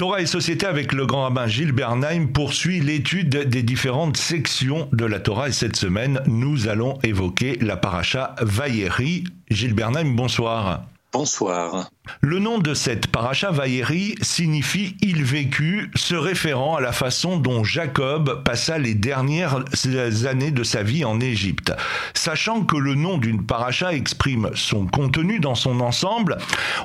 Torah et Société avec le grand rabbin Gilles Bernheim poursuit l'étude des différentes sections de la Torah et cette semaine, nous allons évoquer la paracha Vayeri. Gilles Bernheim, bonsoir. Bonsoir. Le nom de cette paracha Vaïri signifie il vécut, se référant à la façon dont Jacob passa les dernières années de sa vie en Égypte. Sachant que le nom d'une paracha exprime son contenu dans son ensemble,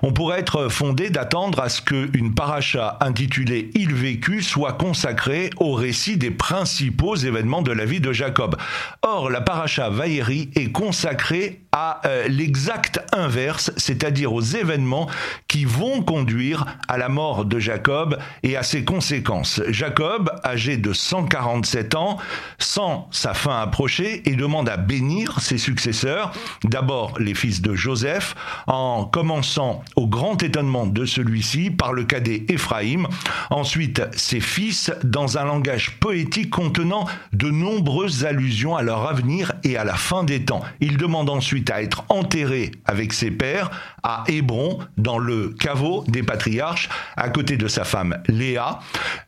on pourrait être fondé d'attendre à ce qu'une paracha intitulée Il vécut soit consacrée au récit des principaux événements de la vie de Jacob. Or, la paracha Vaïri est consacrée à euh, l'exact inverse, c'est-à-dire aux événements qui vont conduire à la mort de Jacob et à ses conséquences. Jacob, âgé de 147 ans, sent sa fin approcher et demande à bénir ses successeurs, d'abord les fils de Joseph, en commençant au grand étonnement de celui-ci par le cadet Éphraïm, ensuite ses fils dans un langage poétique contenant de nombreuses allusions à leur avenir et à la fin des temps. Il demande ensuite à être enterré avec ses pères à Hébron, dans le caveau des patriarches, à côté de sa femme Léa.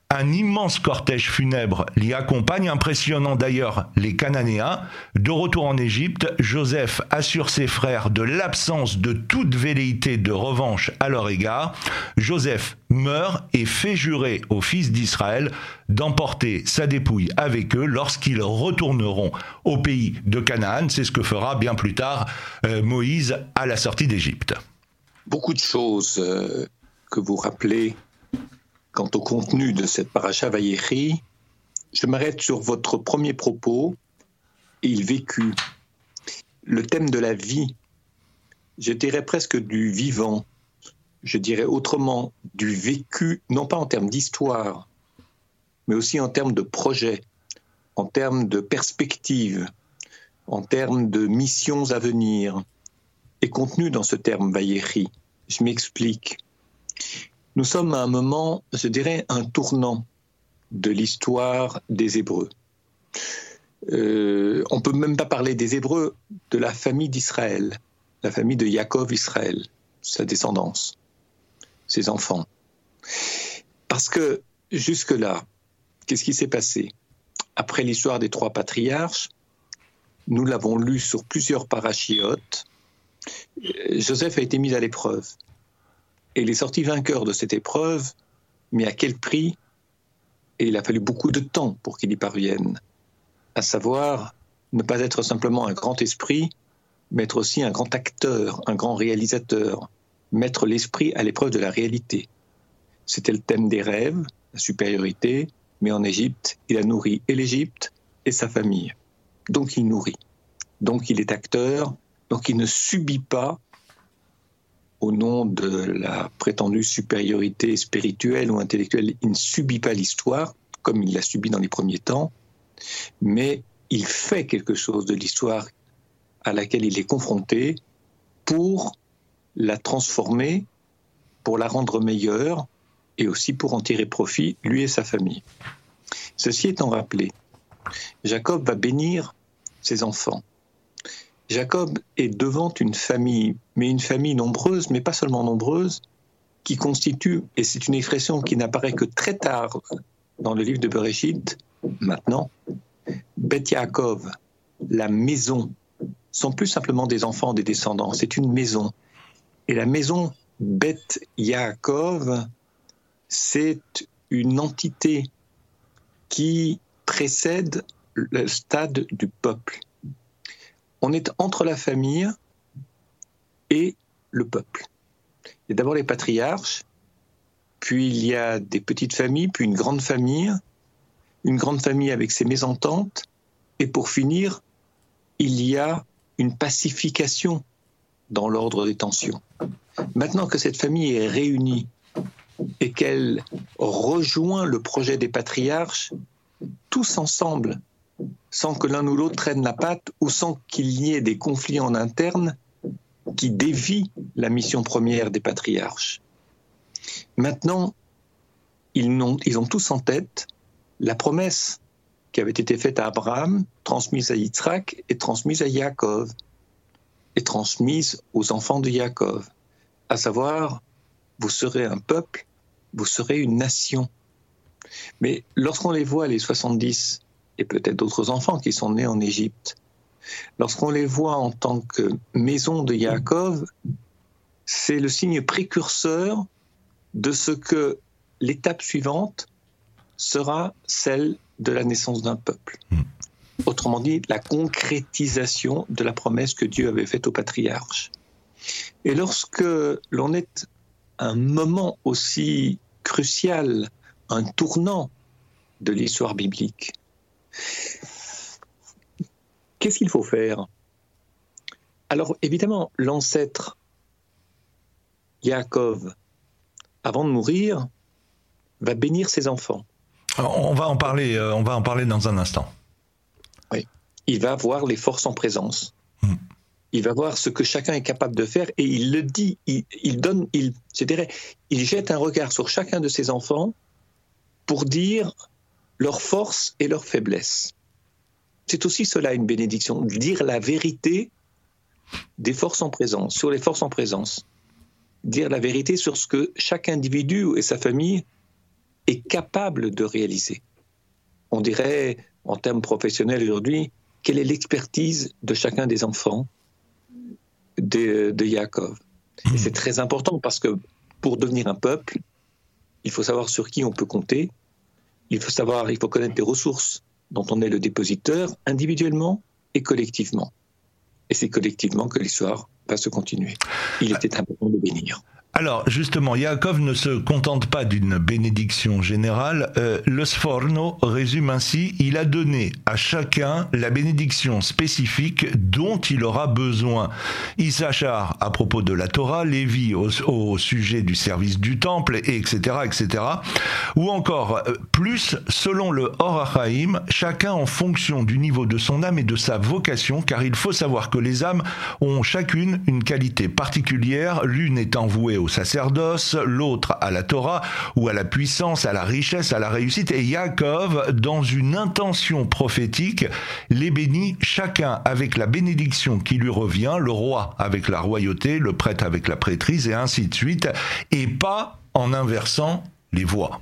Un immense cortège funèbre l'y accompagne, impressionnant d'ailleurs les Cananéens. De retour en Égypte, Joseph assure ses frères de l'absence de toute velléité de revanche à leur égard. Joseph meurt et fait jurer aux fils d'Israël d'emporter sa dépouille avec eux lorsqu'ils retourneront au pays de Canaan. C'est ce que fera bien plus tard euh, Moïse à la sortie d'Égypte beaucoup de choses euh, que vous rappelez quant au contenu de cette paracha Vayechi. Je m'arrête sur votre premier propos, il vécut. Le thème de la vie, je dirais presque du vivant, je dirais autrement du vécu, non pas en termes d'histoire, mais aussi en termes de projet, en termes de perspective, en termes de missions à venir, est contenu dans ce terme Vayechi. Je m'explique. Nous sommes à un moment, je dirais, un tournant de l'histoire des Hébreux. Euh, on peut même pas parler des Hébreux, de la famille d'Israël, la famille de Yaakov Israël, sa descendance, ses enfants. Parce que jusque-là, qu'est-ce qui s'est passé? Après l'histoire des trois patriarches, nous l'avons lu sur plusieurs parachiotes, Joseph a été mis à l'épreuve. Et il est sorti vainqueur de cette épreuve, mais à quel prix? Et il a fallu beaucoup de temps pour qu'il y parvienne. À savoir, ne pas être simplement un grand esprit, mais être aussi un grand acteur, un grand réalisateur, mettre l'esprit à l'épreuve de la réalité. C'était le thème des rêves, la supériorité, mais en Égypte, il a nourri et l'Égypte et sa famille. Donc il nourrit. Donc il est acteur, donc il ne subit pas, au nom de la prétendue supériorité spirituelle ou intellectuelle, il ne subit pas l'histoire comme il l'a subi dans les premiers temps, mais il fait quelque chose de l'histoire à laquelle il est confronté pour la transformer, pour la rendre meilleure et aussi pour en tirer profit, lui et sa famille. Ceci étant rappelé, Jacob va bénir ses enfants. Jacob est devant une famille, mais une famille nombreuse, mais pas seulement nombreuse, qui constitue, et c'est une expression qui n'apparaît que très tard dans le livre de Bereshit, maintenant, Beth Yaakov, la maison, sont plus simplement des enfants, des descendants, c'est une maison. Et la maison Beth Yaakov, c'est une entité qui précède le stade du peuple on est entre la famille et le peuple. Il y a d'abord les patriarches, puis il y a des petites familles, puis une grande famille, une grande famille avec ses mésententes, et pour finir, il y a une pacification dans l'ordre des tensions. Maintenant que cette famille est réunie et qu'elle rejoint le projet des patriarches, tous ensemble, sans que l'un ou l'autre traîne la patte ou sans qu'il y ait des conflits en interne qui dévient la mission première des patriarches. Maintenant, ils ont, ils ont tous en tête la promesse qui avait été faite à Abraham, transmise à Yitzhak et transmise à Yaakov, et transmise aux enfants de Yaakov, à savoir, vous serez un peuple vous serez une nation. Mais lorsqu'on les voit, les 70, et peut-être d'autres enfants qui sont nés en Égypte, lorsqu'on les voit en tant que maison de Yaakov, c'est le signe précurseur de ce que l'étape suivante sera celle de la naissance d'un peuple. Hmm. Autrement dit, la concrétisation de la promesse que Dieu avait faite au patriarche. Et lorsque l'on est à un moment aussi crucial, un tournant de l'histoire biblique, qu'est-ce qu'il faut faire? Alors évidemment, l'ancêtre Yaakov, avant de mourir, va bénir ses enfants. on va en parler, euh, on va en parler dans un instant. Oui, il va voir les forces en présence. Hmm. Il va voir ce que chacun est capable de faire et il le dit. Il, donne, il, je dirais, il jette un regard sur chacun de ses enfants pour dire leurs forces et leurs faiblesses. C'est aussi cela une bénédiction, dire la vérité des forces en présence, sur les forces en présence. Dire la vérité sur ce que chaque individu et sa famille est capable de réaliser. On dirait, en termes professionnels aujourd'hui, quelle est l'expertise de chacun des enfants de, de Yaakov. Hmm. c'est très important parce que pour devenir un peuple, il faut savoir sur qui on peut compter, il faut savoir, il faut connaître les ressources dont on est le dépositeur individuellement et collectivement. Et c'est collectivement que l'histoire va se continuer. Il était important de bénir. Alors justement, Yaakov ne se contente pas d'une bénédiction générale. Euh, le Sforno résume ainsi, il a donné à chacun la bénédiction spécifique dont il aura besoin. Issachar à propos de la Torah, Lévi au, sujet du service du temple, et etc. etc. Ou encore, euh, plus selon le Horachaim, chacun en fonction du niveau de son âme et de sa vocation, car il faut savoir que les âmes ont chacune une qualité particulière, l'une étant vouée au sacerdoce, l'autre à la Torah, ou à la puissance, à la richesse, à la réussite. Et Yaakov, dans une intention prophétique, les bénit chacun avec la bénédiction qui lui revient, le roi avec la royauté, le prêtre avec la prêtrise, et ainsi de suite, et pas en inversant les voix.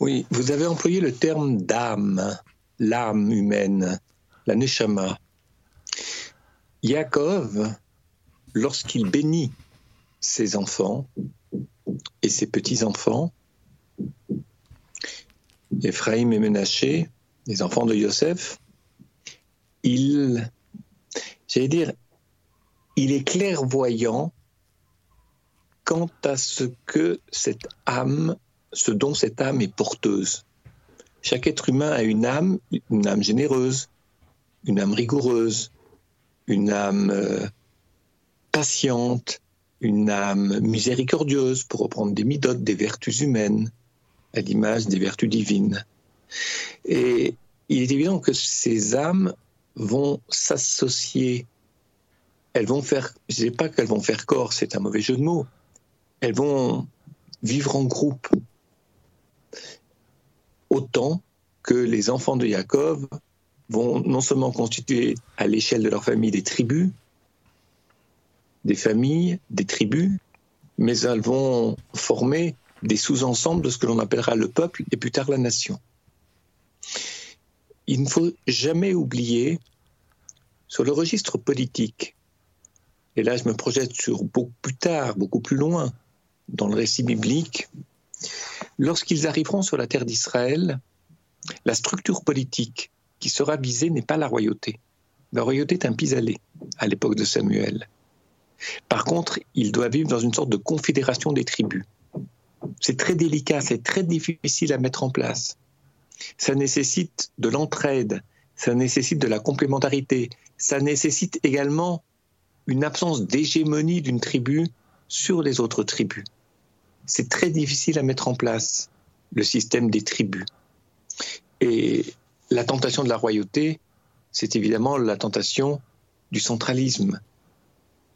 Oui, vous avez employé le terme d'âme, l'âme humaine, la neshama. Yaakov, lorsqu'il bénit ses enfants et ses petits-enfants, Ephraim et Ménaché, les enfants de Yosef, il, j'allais dire, il est clairvoyant quant à ce que cette âme, ce dont cette âme est porteuse. Chaque être humain a une âme, une âme généreuse, une âme rigoureuse, une âme euh, patiente, une âme miséricordieuse, pour reprendre des midotes, des vertus humaines, à l'image des vertus divines. Et il est évident que ces âmes vont s'associer, elles vont faire, je ne dis pas qu'elles vont faire corps, c'est un mauvais jeu de mots, elles vont vivre en groupe, autant que les enfants de Jacob vont non seulement constituer à l'échelle de leur famille des tribus, des familles, des tribus, mais elles vont former des sous-ensembles de ce que l'on appellera le peuple et plus tard la nation. Il ne faut jamais oublier, sur le registre politique, et là je me projette sur beaucoup plus tard, beaucoup plus loin, dans le récit biblique, lorsqu'ils arriveront sur la terre d'Israël, la structure politique qui sera visée n'est pas la royauté. La royauté est un pis-aller à l'époque de Samuel. Par contre, il doit vivre dans une sorte de confédération des tribus. C'est très délicat, c'est très difficile à mettre en place. Ça nécessite de l'entraide, ça nécessite de la complémentarité, ça nécessite également une absence d'hégémonie d'une tribu sur les autres tribus. C'est très difficile à mettre en place, le système des tribus. Et la tentation de la royauté, c'est évidemment la tentation du centralisme,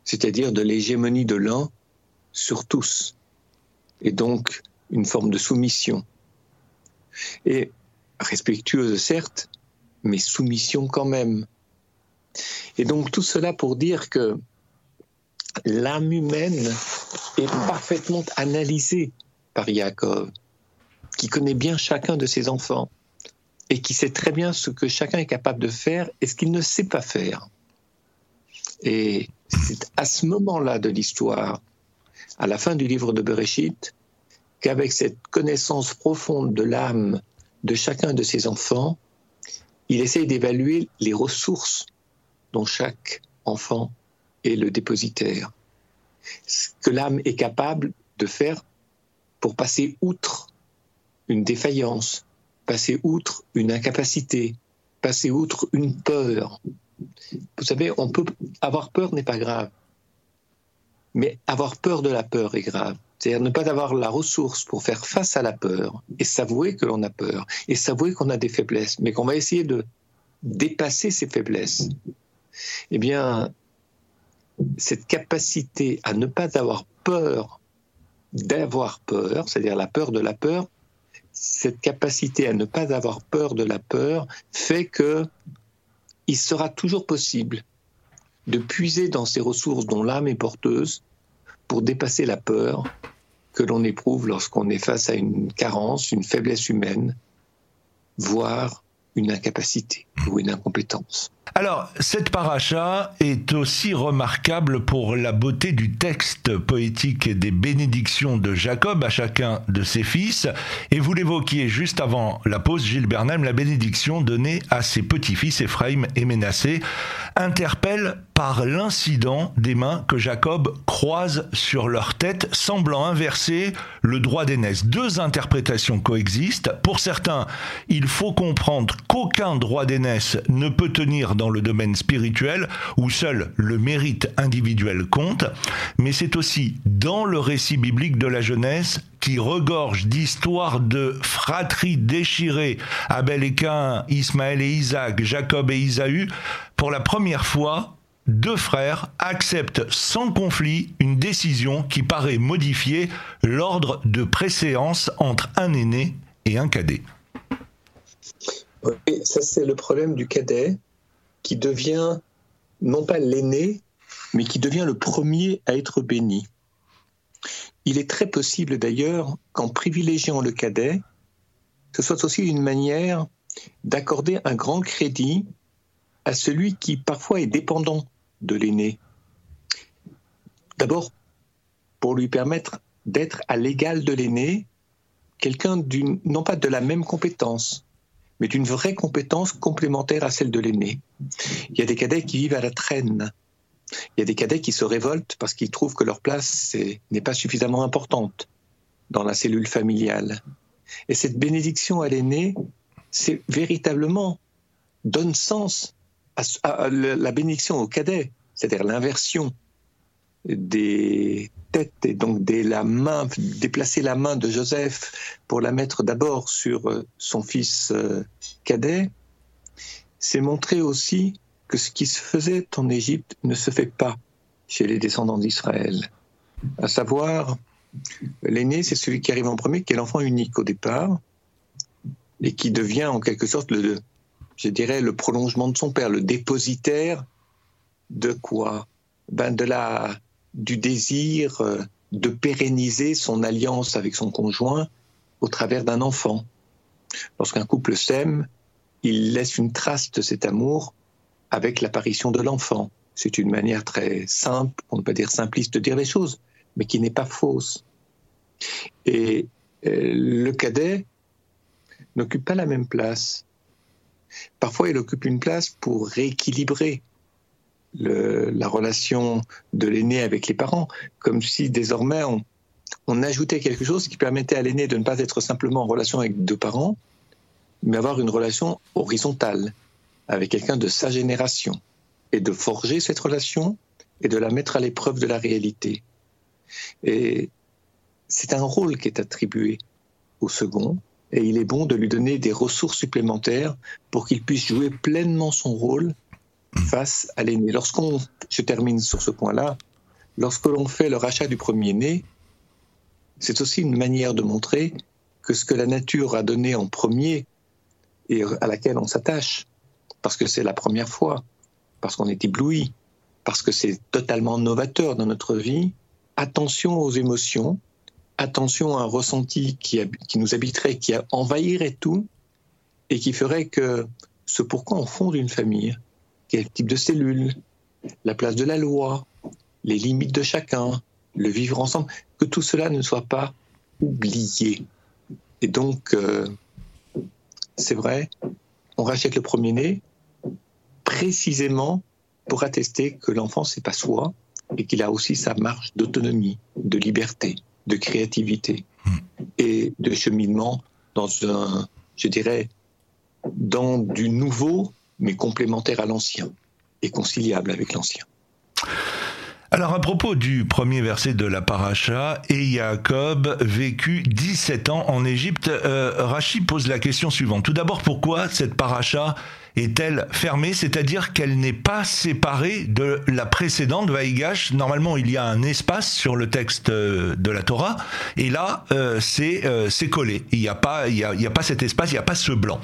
c'est-à-dire de l'hégémonie de l'un sur tous, et donc une forme de soumission. Et respectueuse certes, mais soumission quand même. Et donc tout cela pour dire que l'âme humaine est parfaitement analysée par Yaakov, qui connaît bien chacun de ses enfants et qui sait très bien ce que chacun est capable de faire et ce qu'il ne sait pas faire. Et c'est à ce moment-là de l'histoire, à la fin du livre de Bereshit, qu'avec cette connaissance profonde de l'âme de chacun de ses enfants, il essaye d'évaluer les ressources dont chaque enfant est le dépositaire. Ce que l'âme est capable de faire pour passer outre une défaillance, passer outre une incapacité, passer outre une peur. Vous savez, on peut avoir peur n'est pas grave, mais avoir peur de la peur est grave. C'est-à-dire ne pas avoir la ressource pour faire face à la peur et s'avouer que l'on a peur et s'avouer qu'on a des faiblesses, mais qu'on va essayer de dépasser ces faiblesses. Eh bien, cette capacité à ne pas avoir peur d'avoir peur, c'est-à-dire la peur de la peur, cette capacité à ne pas avoir peur de la peur fait que il sera toujours possible de puiser dans ces ressources dont l'âme est porteuse pour dépasser la peur que l'on éprouve lorsqu'on est face à une carence, une faiblesse humaine, voire une incapacité ou une incompétence. Alors, cette paracha est aussi remarquable pour la beauté du texte poétique et des bénédictions de Jacob à chacun de ses fils. Et vous l'évoquiez juste avant la pause, Gilles Bernheim, la bénédiction donnée à ses petits-fils Ephraim et Ménassé interpelle par l'incident des mains que Jacob croise sur leur tête, semblant inverser le droit d'aînesse. Deux interprétations coexistent. Pour certains, il faut comprendre qu'aucun droit d'aînesse ne peut tenir dans le domaine spirituel, où seul le mérite individuel compte, mais c'est aussi dans le récit biblique de la jeunesse qui regorge d'histoires de fratries déchirées, Abel et Cain, Ismaël et Isaac, Jacob et Isaü, pour la première fois, deux frères acceptent sans conflit une décision qui paraît modifier l'ordre de préséance entre un aîné et un cadet. Ça c'est le problème du cadet qui devient non pas l'aîné, mais qui devient le premier à être béni. Il est très possible d'ailleurs qu'en privilégiant le cadet, ce soit aussi une manière d'accorder un grand crédit à celui qui parfois est dépendant de l'aîné. D'abord, pour lui permettre d'être à l'égal de l'aîné, quelqu'un non pas de la même compétence, mais d'une vraie compétence complémentaire à celle de l'aîné. Il y a des cadets qui vivent à la traîne. Il y a des cadets qui se révoltent parce qu'ils trouvent que leur place n'est pas suffisamment importante dans la cellule familiale. Et cette bénédiction à l'aîné, c'est véritablement donne sens à, la bénédiction au cadet, c'est-à-dire l'inversion des têtes et donc des, la main, déplacer la main de Joseph pour la mettre d'abord sur euh, son fils euh, cadet, c'est montrer aussi que ce qui se faisait en Égypte ne se fait pas chez les descendants d'Israël. À savoir, l'aîné, c'est celui qui arrive en premier, qui est l'enfant unique au départ, et qui devient en quelque sorte le, je dirais, le prolongement de son père, le dépositaire de quoi? Ben de la, Du désir euh, de pérenniser son alliance avec son conjoint au travers d'un enfant. Lorsqu'un couple s'aime, il laisse une trace de cet amour avec l'apparition de l'enfant. C'est une manière très simple, on ne peut dire simpliste de dire les choses, mais qui n'est pas fausse. Et euh, le cadet n'occupe pas la même place. Parfois, il occupe une place pour rééquilibrer la relation de l'aîné avec les parents, comme si désormais on, on ajoutait quelque chose qui permettait à l'aîné de ne pas être simplement en relation avec deux parents, mais avoir une relation horizontale avec quelqu'un de sa génération, et de forger cette relation et de la mettre à l'épreuve de la réalité. Et c'est un rôle qui est attribué au second, et il est bon de lui donner des ressources supplémentaires pour qu'il puisse jouer pleinement son rôle face à l'aîné. Lorsqu'on, je termine sur ce point-là, lorsque l'on fait le rachat du premier-né, c'est aussi une manière de montrer que ce que la nature a donné en premier et à laquelle on s'attache, parce que c'est la première fois, parce qu'on est ébloui, parce que c'est totalement novateur dans notre vie, attention aux émotions, attention à un ressenti qui, qui nous habiterait, qui envahirait tout, et qui ferait que ce pourquoi on fonde une famille, quel type de cellule, la place de la loi, les limites de chacun, le vivre ensemble, que tout cela ne soit pas oublié. Et donc, euh, c'est vrai, on rachète le premier-né précisément pour attester que l'enfant, c'est pas soi et qu'il a aussi sa marge d'autonomie, de liberté, de créativité et de cheminement dans un, je dirais, dans du nouveau, mais complémentaire à l'ancien et conciliable avec l'ancien. Alors à propos du premier verset de la paracha, et Jacob vécut 17 ans en Égypte, euh, Rachid pose la question suivante. Tout d'abord, pourquoi cette paracha est-elle fermée, c'est-à-dire qu'elle n'est pas séparée de la précédente Vaïgash. Normalement, il y a un espace sur le texte euh, de la Torah, et là, euh, euh, c'est collé. Il n'y a pas, y a, pas cet espace, il n'y a pas ce blanc.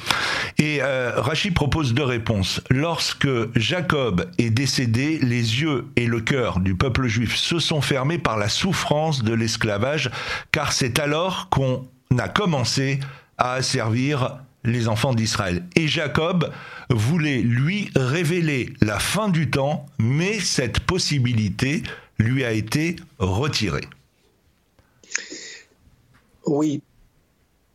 Et Rachid propose deux réponses. Lorsque Jacob est décédé, les yeux et le cœur du peuple juif se sont fermés par la souffrance de l'esclavage, car c'est alors qu'on a commencé à servir les enfants d'Israël. Et Jacob voulait lui révéler la fin du temps, mais cette possibilité lui a été retirée. Oui.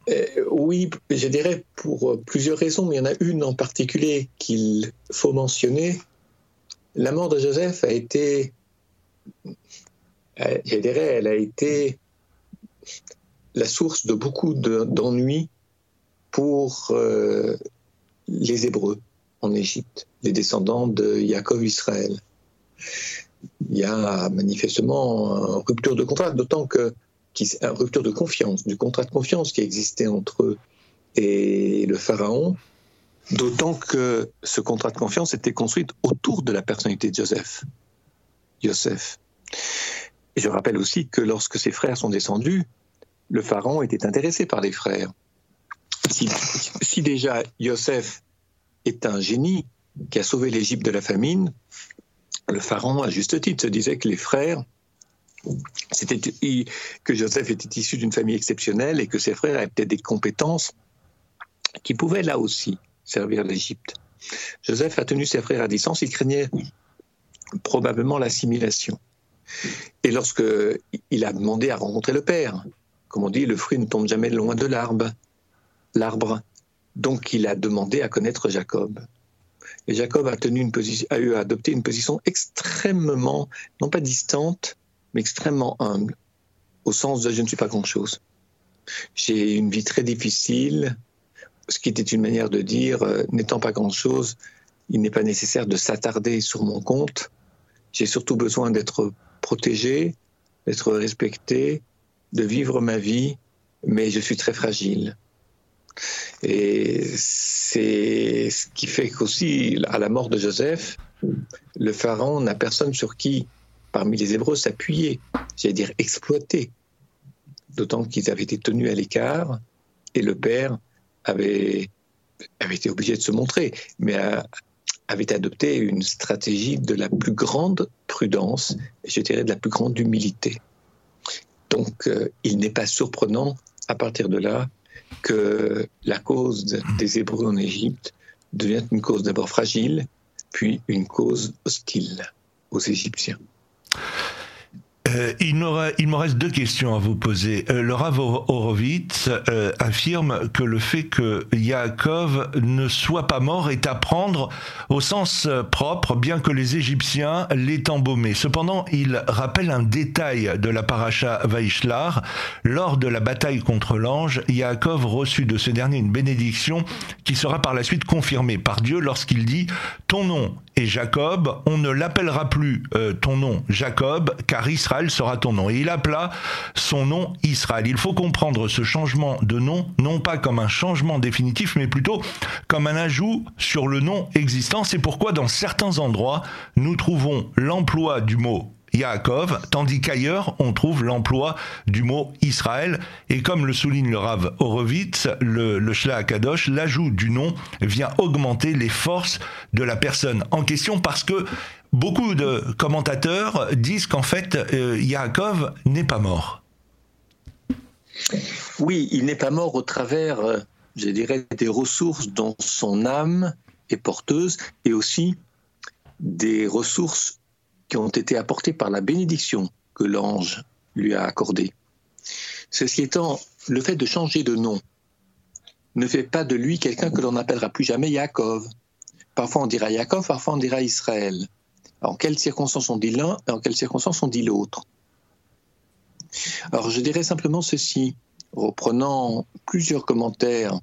Euh, oui, je dirais pour plusieurs raisons, mais il y en a une en particulier qu'il faut mentionner. La mort de Joseph a été, euh, je dirais, elle a été la source de beaucoup d'ennuis pour euh, les Hébreux en Égypte, les descendants de Jacob Israël. Il y a manifestement une rupture de contrat, d'autant que une rupture de confiance, du contrat de confiance qui existait entre eux et le pharaon, d'autant que ce contrat de confiance était construit autour de la personnalité de Joseph. Joseph. Et je rappelle aussi que lorsque ses frères sont descendus, le pharaon était intéressé par les frères si, déjà Yosef est un génie qui a sauvé l'Égypte de la famine, le pharaon, à juste titre, se disait que les frères, que Joseph était issu d'une famille exceptionnelle et que ses frères avaient peut-être des compétences qui pouvaient là aussi servir l'Égypte. Joseph a tenu ses frères à distance, il craignait probablement l'assimilation. Et lorsque il a demandé à rencontrer le père, comme on dit, le fruit ne tombe jamais loin de l'arbre l'arbre. Donc il a demandé à connaître Jacob. Et Jacob a, tenu une position, a eu adopté une position extrêmement, non pas distante, mais extrêmement humble, au sens de je ne suis pas grand-chose. J'ai une vie très difficile, ce qui était une manière de dire, euh, n'étant pas grand-chose, il n'est pas nécessaire de s'attarder sur mon compte. J'ai surtout besoin d'être protégé, d'être respecté, de vivre ma vie, mais je suis très fragile. Et c'est ce qui fait qu'aussi, à la mort de Joseph, le pharaon n'a personne sur qui, parmi les Hébreux, s'appuyer, c'est-à-dire dire exploiter. D'autant qu'ils avaient été tenus à l'écart et le père avait, avait été obligé de se montrer, mais avait adopté une stratégie de la plus grande prudence, et je dirais de la plus grande humilité. Donc, euh, il n'est pas surprenant, à partir de là, que la cause des Hébreux en Égypte devient une cause d'abord fragile, puis une cause hostile aux Égyptiens. Euh, il, me reste deux questions à vous poser. Euh, Rav Horowitz euh, affirme que le fait que Yaakov ne soit pas mort est à prendre au sens propre, bien que les Égyptiens l'aient embaumé. Cependant, il rappelle un détail de la paracha Vaishlar. Lors de la bataille contre l'ange, Yaakov reçut de ce dernier une bénédiction qui sera par la suite confirmée par Dieu lorsqu'il dit « Ton nom est Jacob, on ne l'appellera plus ton nom Jacob, car Israël sera ton nom. Et il appela son nom Israël. Il faut comprendre ce changement de nom non pas comme un changement définitif, mais plutôt comme un ajout sur le nom existant. C'est pourquoi dans certains endroits, nous trouvons l'emploi du mot Yaakov, tandis qu'ailleurs, on trouve l'emploi du mot Israël. Et comme le souligne le Rav Horowitz, le, le Kadosh, l'ajout du nom vient augmenter les forces de la personne en question parce que beaucoup de commentateurs disent qu'en fait, euh, Yaakov n'est pas mort. Oui, il n'est pas mort au travers, euh, je dirais, des ressources dont son âme est porteuse et aussi des ressources qui ont été apportées par la bénédiction que l'ange lui a accordée. Ceci étant, le fait de changer de nom ne fait pas de lui quelqu'un que l'on n'appellera plus jamais Yaakov. Parfois on dira Yaakov, parfois on dira Israël. En quelles circonstances on dit l'un et en quelles circonstances on dit l'autre? Alors je dirais simplement ceci, reprenant plusieurs commentaires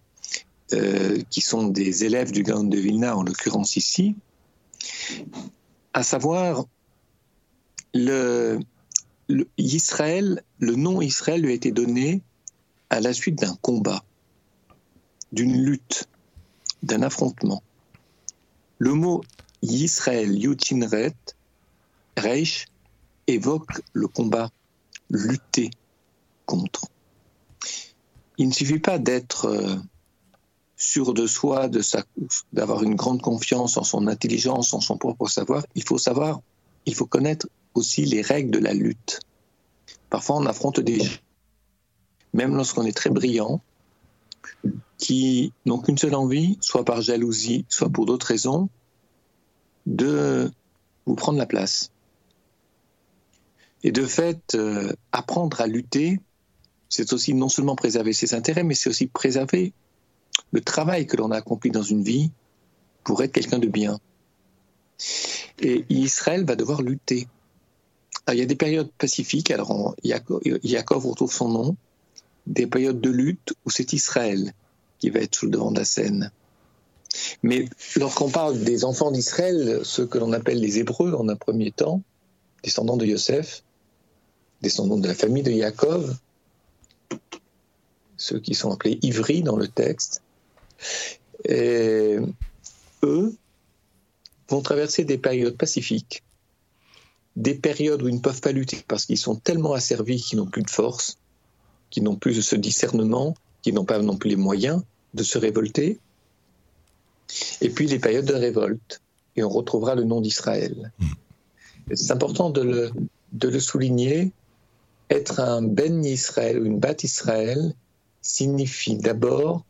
euh, qui sont des élèves du Gaon de Vilna, en l'occurrence ici, à savoir le, Israël, le nom Israël lui a été donné à la suite d'un combat, d'une lutte, d'un affrontement. Le mot Yisraël Yutinret, Reich, évoque le combat, lutter contre. Il ne suffit pas d'être euh, sûr de soi, d'avoir une grande confiance en son intelligence, en son propre savoir. Il faut savoir, il faut connaître aussi les règles de la lutte. Parfois, on affronte des gens, même lorsqu'on est très brillant, qui n'ont qu'une seule envie, soit par jalousie, soit pour d'autres raisons, de vous prendre la place. Et de fait, euh, apprendre à lutter, c'est aussi non seulement préserver ses intérêts, mais c'est aussi préserver le travail que l'on a accompli dans une vie pour être quelqu'un de bien. Et Israël va devoir lutter. Il y a des périodes pacifiques, alors Yaakov retrouve son nom, des périodes de lutte où c'est Israël qui va être sous le devant de la scène. Mais lorsqu'on parle des enfants d'Israël, ceux que l'on appelle les Hébreux en un premier temps, descendants de Yosef, descendants de la famille de Yaakov, ceux qui sont appelés ivris dans le texte, eux vont traverser des périodes pacifiques, des périodes où ils ne peuvent pas lutter parce qu'ils sont tellement asservis qu'ils n'ont plus de force, qu'ils n'ont plus ce discernement, qu'ils n'ont pas non plus les moyens de se révolter, et puis les périodes de révolte, et on retrouvera le nom d'Israël. C'est important de le, de le souligner, être un Ben Israël ou une Bat Israël signifie d'abord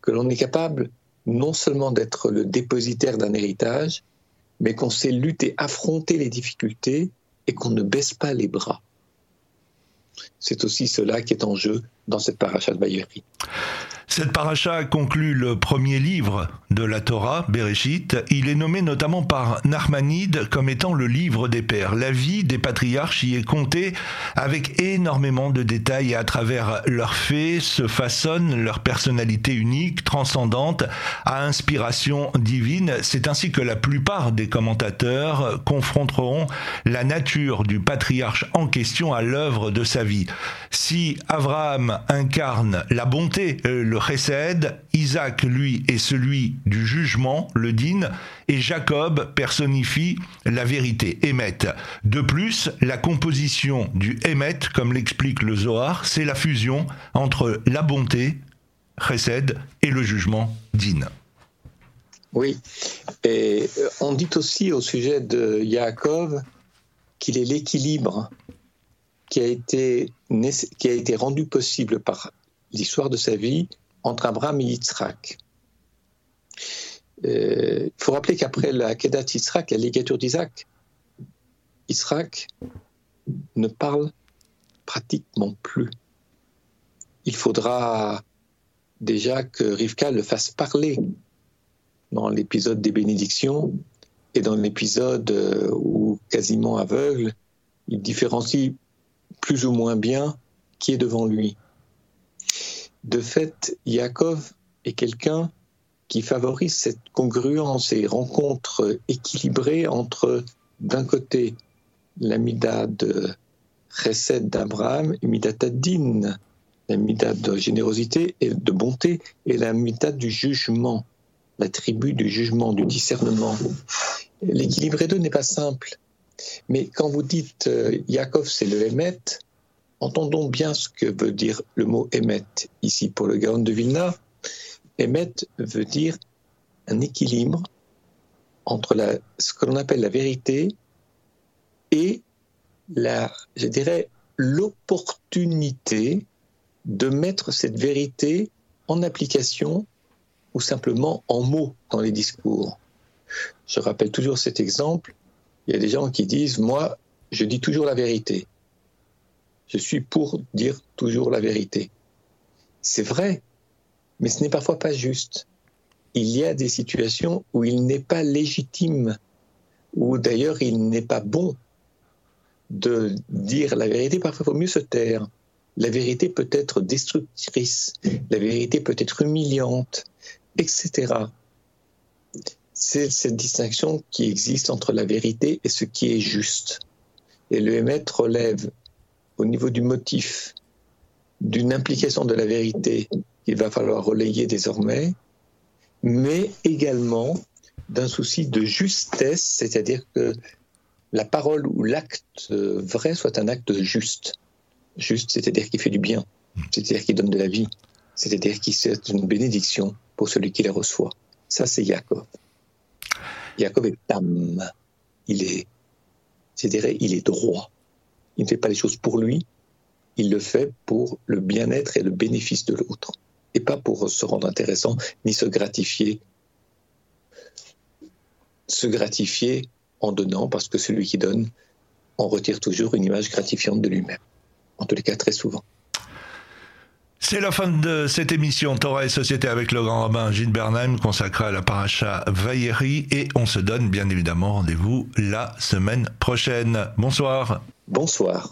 que l'on est capable non seulement d'être le dépositaire d'un héritage, mais qu'on sait lutter, affronter les difficultés et qu'on ne baisse pas les bras. C'est aussi cela qui est en jeu dans cette paracha de Bayeri. Cette paracha conclut le premier livre de la Torah, Bereshit. Il est nommé notamment par Narmanide comme étant le livre des pères. La vie des patriarches y est comptée avec énormément de détails et à travers leurs faits se façonne leur personnalité unique, transcendante, à inspiration divine. C'est ainsi que la plupart des commentateurs confronteront la nature du patriarche en question à l'œuvre de sa vie. Si Abraham incarne la bonté, euh, le précède, Isaac, lui, est celui du jugement, le din, et Jacob personnifie la vérité, Emet. De plus, la composition du Emet, comme l'explique le Zohar, c'est la fusion entre la bonté, précède, et le jugement, din. Oui, et euh, on dit aussi au sujet de Yaakov qu'il est l'équilibre qui a été rendu possible par l'histoire de sa vie entre Abraham et Yitzhak. Euh, il faut rappeler qu'après la Kedat Yitzhak, la ligature d'Isaac, Yitzhak ne parle pratiquement plus. Il faudra déjà que Rivka le fasse parler dans l'épisode des bénédictions et dans l'épisode euh, où, quasiment aveugle, il différencie plus ou moins bien qui est devant lui. De fait, Yaakov est quelqu'un qui favorise cette congruence et rencontre équilibrée entre, d'un côté, la mida de Chesed d'Abraham et mida Din, la mida de générosité et de bonté, et la mida du jugement, la tribu du jugement, du discernement. L'équilibre des deux n'est pas simple. Mais quand vous dites euh, Yaakov, c'est le Hémet, entendons bien ce que veut dire le mot Hémet ici pour le Gaon de Vilna. Hémet veut dire un équilibre entre ce que l'on appelle la vérité et la, je dirais, l'opportunité de mettre cette vérité en application ou simplement en mots dans les discours. Je rappelle toujours cet exemple. Il y a des gens qui disent, moi, je dis toujours la vérité. Je suis pour dire toujours la vérité. C'est vrai, mais ce n'est parfois pas juste. Il y a des situations où il n'est pas légitime, où d'ailleurs il n'est pas bon de dire la vérité. Parfois, il vaut mieux se taire. La vérité peut être destructrice, la vérité peut être humiliante, etc. C'est cette distinction qui existe entre la vérité et ce qui est juste. Et le émettre relève au niveau du motif d'une implication de la vérité qu'il va falloir relayer désormais, mais également d'un souci de justesse, c'est-à-dire que la parole ou l'acte vrai soit un acte juste. Juste, c'est-à-dire qui fait du bien, c'est-à-dire qui donne de la vie, c'est-à-dire qui c'est une bénédiction pour celui qui les reçoit. Ça, c'est Jacob. Jacob est tam. Il est, c'est-à-dire, il est droit. Il ne fait pas les choses pour lui, il le fait pour le bien-être et le bénéfice de l'autre, et pas pour se rendre intéressant ni se gratifier. Se gratifier en donnant, parce que celui qui donne en retire toujours une image gratifiante de lui-même. En tous les cas, très souvent. C'est la fin de cette émission Torah et Société avec le grand rabbin Gilles Bernheim consacrée à la paracha Vaïri et on se donne bien évidemment rendez-vous la semaine prochaine. Bonsoir. Bonsoir.